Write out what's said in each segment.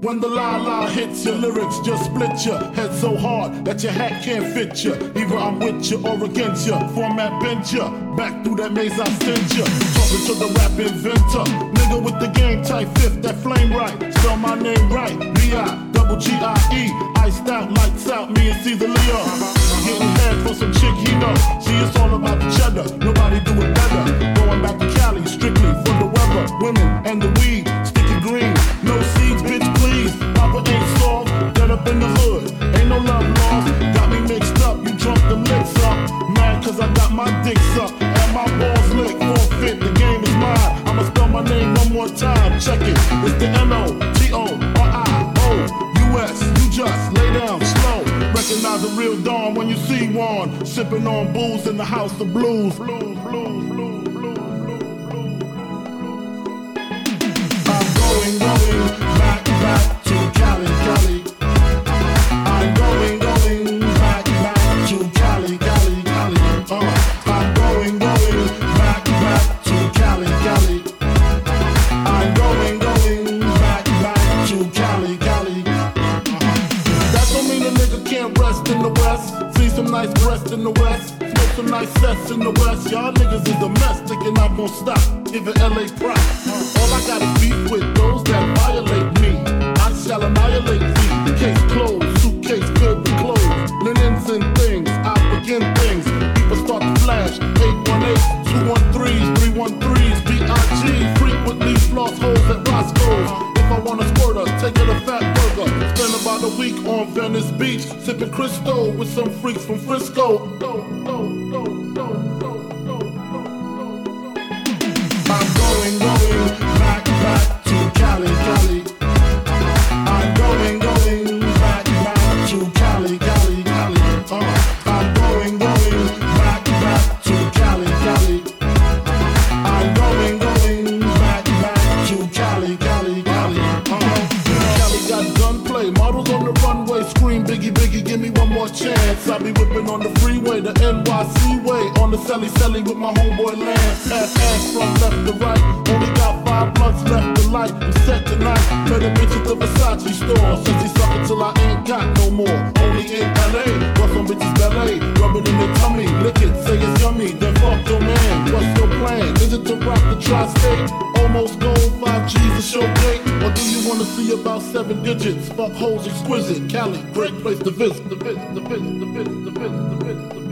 When the la la hits your lyrics, just split your head so hard that your hat can't fit you. Either I'm with you or against you. Format bent you. Back through that maze I sent you. Talking to the rap inventor. Nigga with the game type fifth, that flame right. Spell my name right. B-I, double G-I-E. Iced out, lights out, me and Caesar Leo. Getting head for some chick he know. See, it's all about the cheddar. Nobody do it better. Going back to Cali, strictly for the weather, women, and the weed. Sticky green, no seeds, bitch. Papa ain't soft, dead up in the hood. Ain't no love lost. Got me mixed up, you drunk the licks up. Mad cause I got my dicks up. And my balls licked, forfeit, the game is mine. I'ma spell my name one more time, check it. It's the N-O-T-O-R-I-O-U-S. You just lay down slow. Recognize a real dawn when you see one. Sipping on booze in the house of blues, blues, blues, blues. I'm going, going And things, I begin things. People start to flash. 818, 213s, 313s, B.I.G. Frequently floss holes at Roscoe's. If I wanna a squirter, take her to Fatburger. Spend about a week on Venice Beach, sipping Crisco with some freaks from Frisco. I'm from left to right. Only got five blunts left to light. I'm set tonight. Met the bitch at the Versace store. Says he's up until I ain't got no more. Only in LA, rough some bitches ballet. Rub it in the tummy, lick it, say it's yummy. Then fuck your man. What's your plan? Is it to rock the tri-state? Almost gold, five G's to show date. Or do you wanna see about seven digits? Fuck hoes exquisite. Cali, great place to visit. The visit, the visit, the visit, the visit, the visit.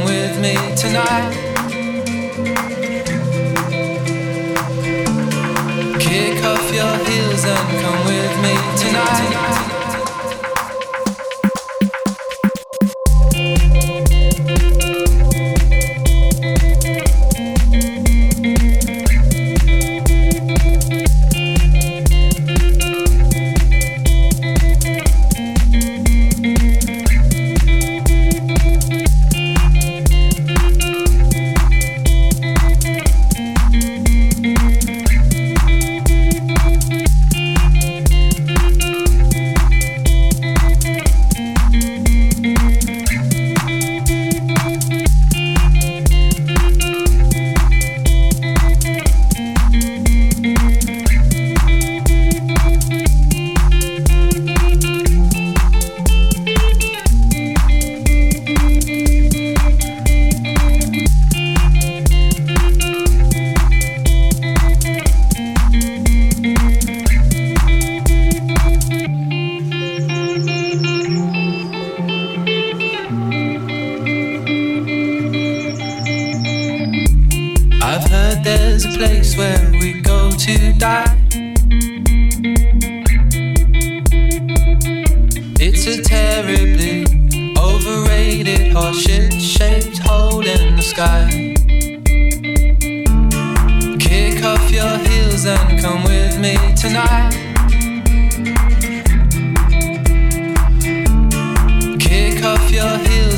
come with me tonight. Kick off your heels and come with me tonight.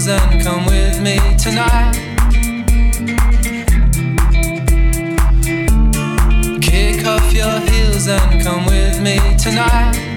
and come with me tonight. Kick off your heels and come with me tonight.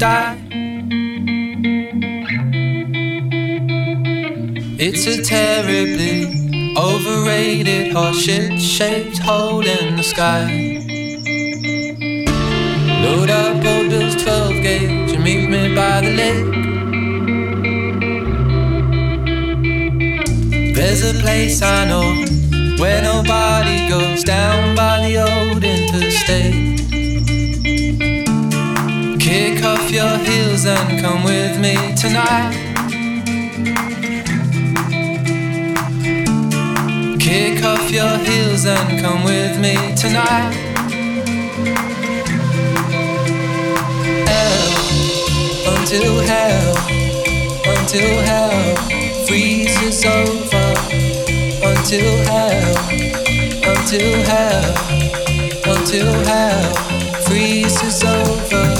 die. It's a terribly overrated horseshit shaped hole in the sky. Load up old Bill's 12 gauge and meet me by the lake. There's a place I know where nobody goes down by the old interstate. Kick off your heels and come with me tonight. Kick off your heels and come with me tonight. Hell, until hell, until hell freezes over. Until hell, until hell, until hell freezes over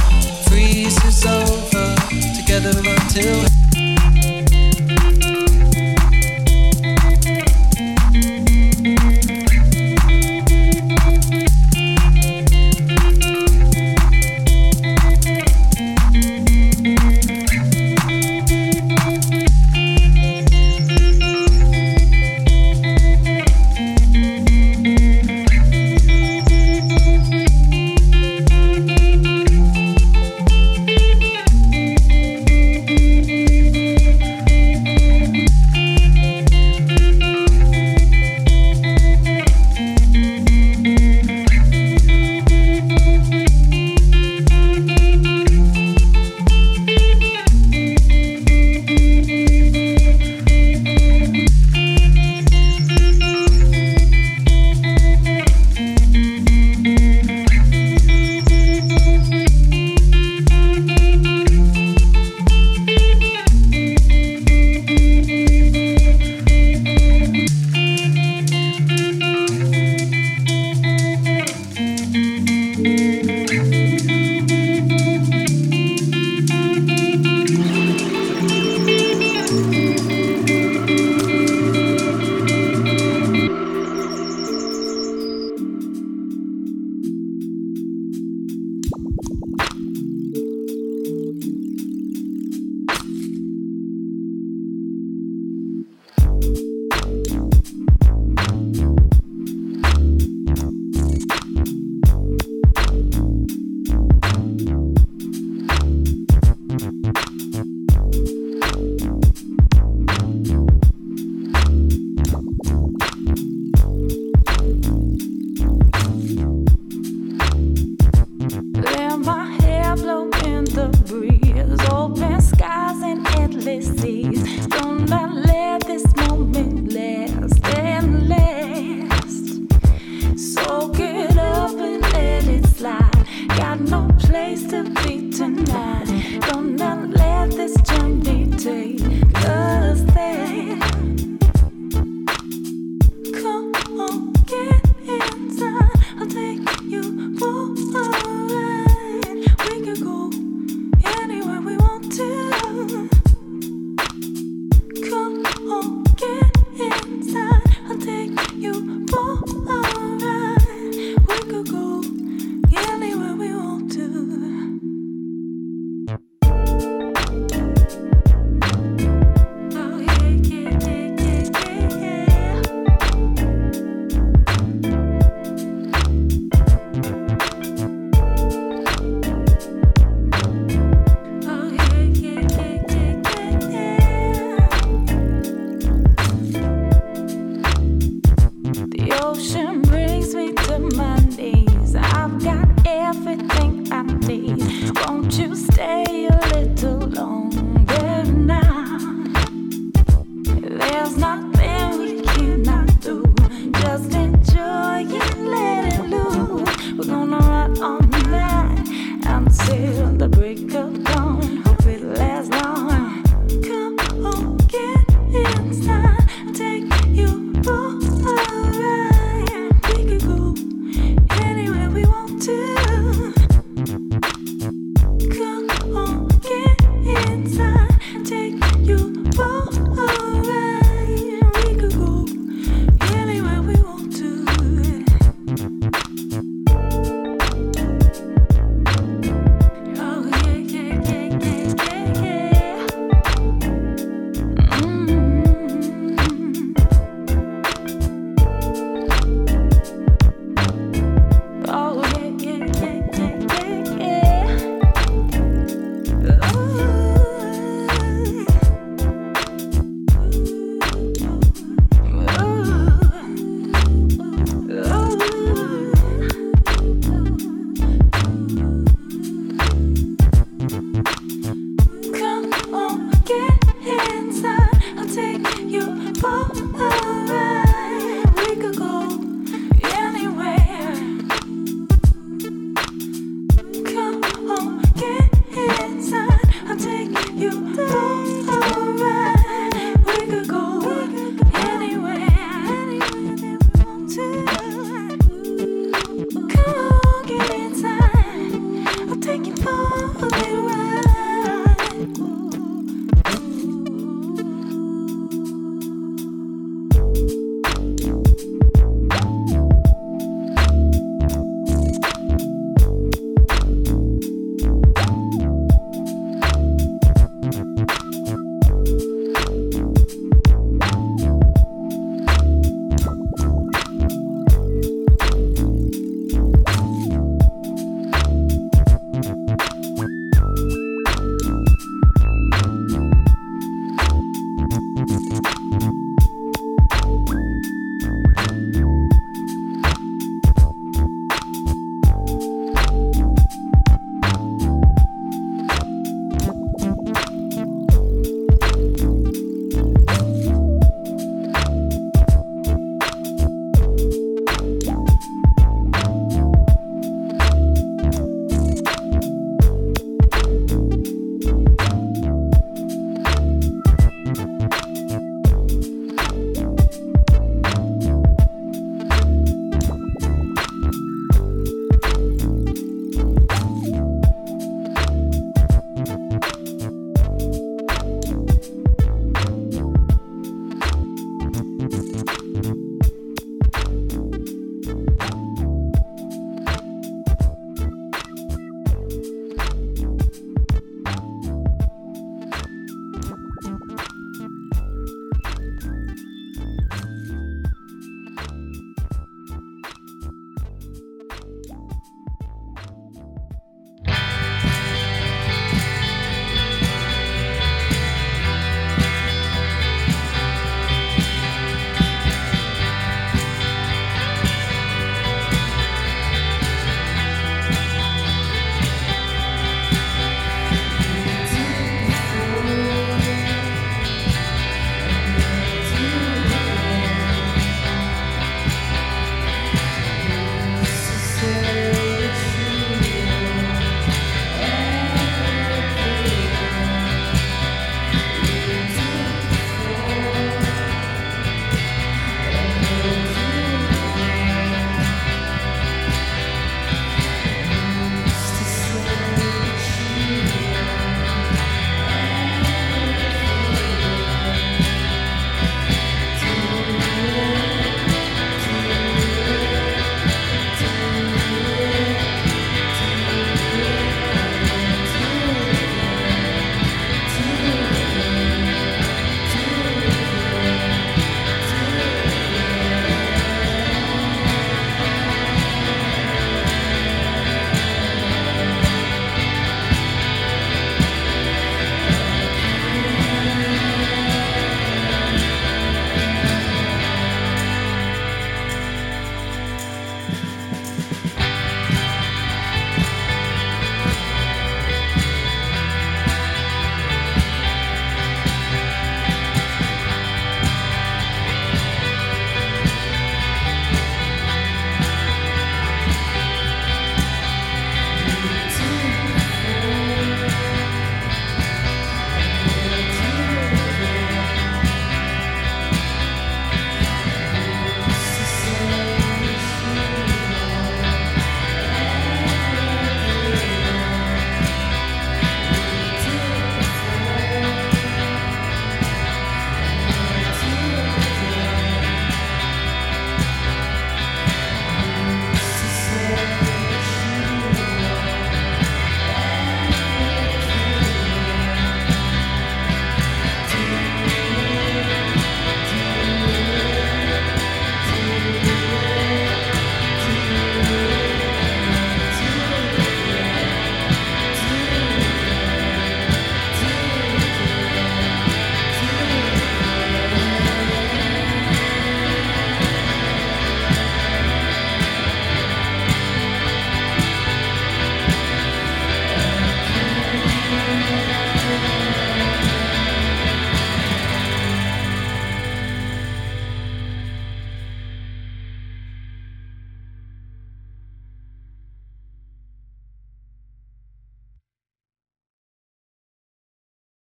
this is over, together until.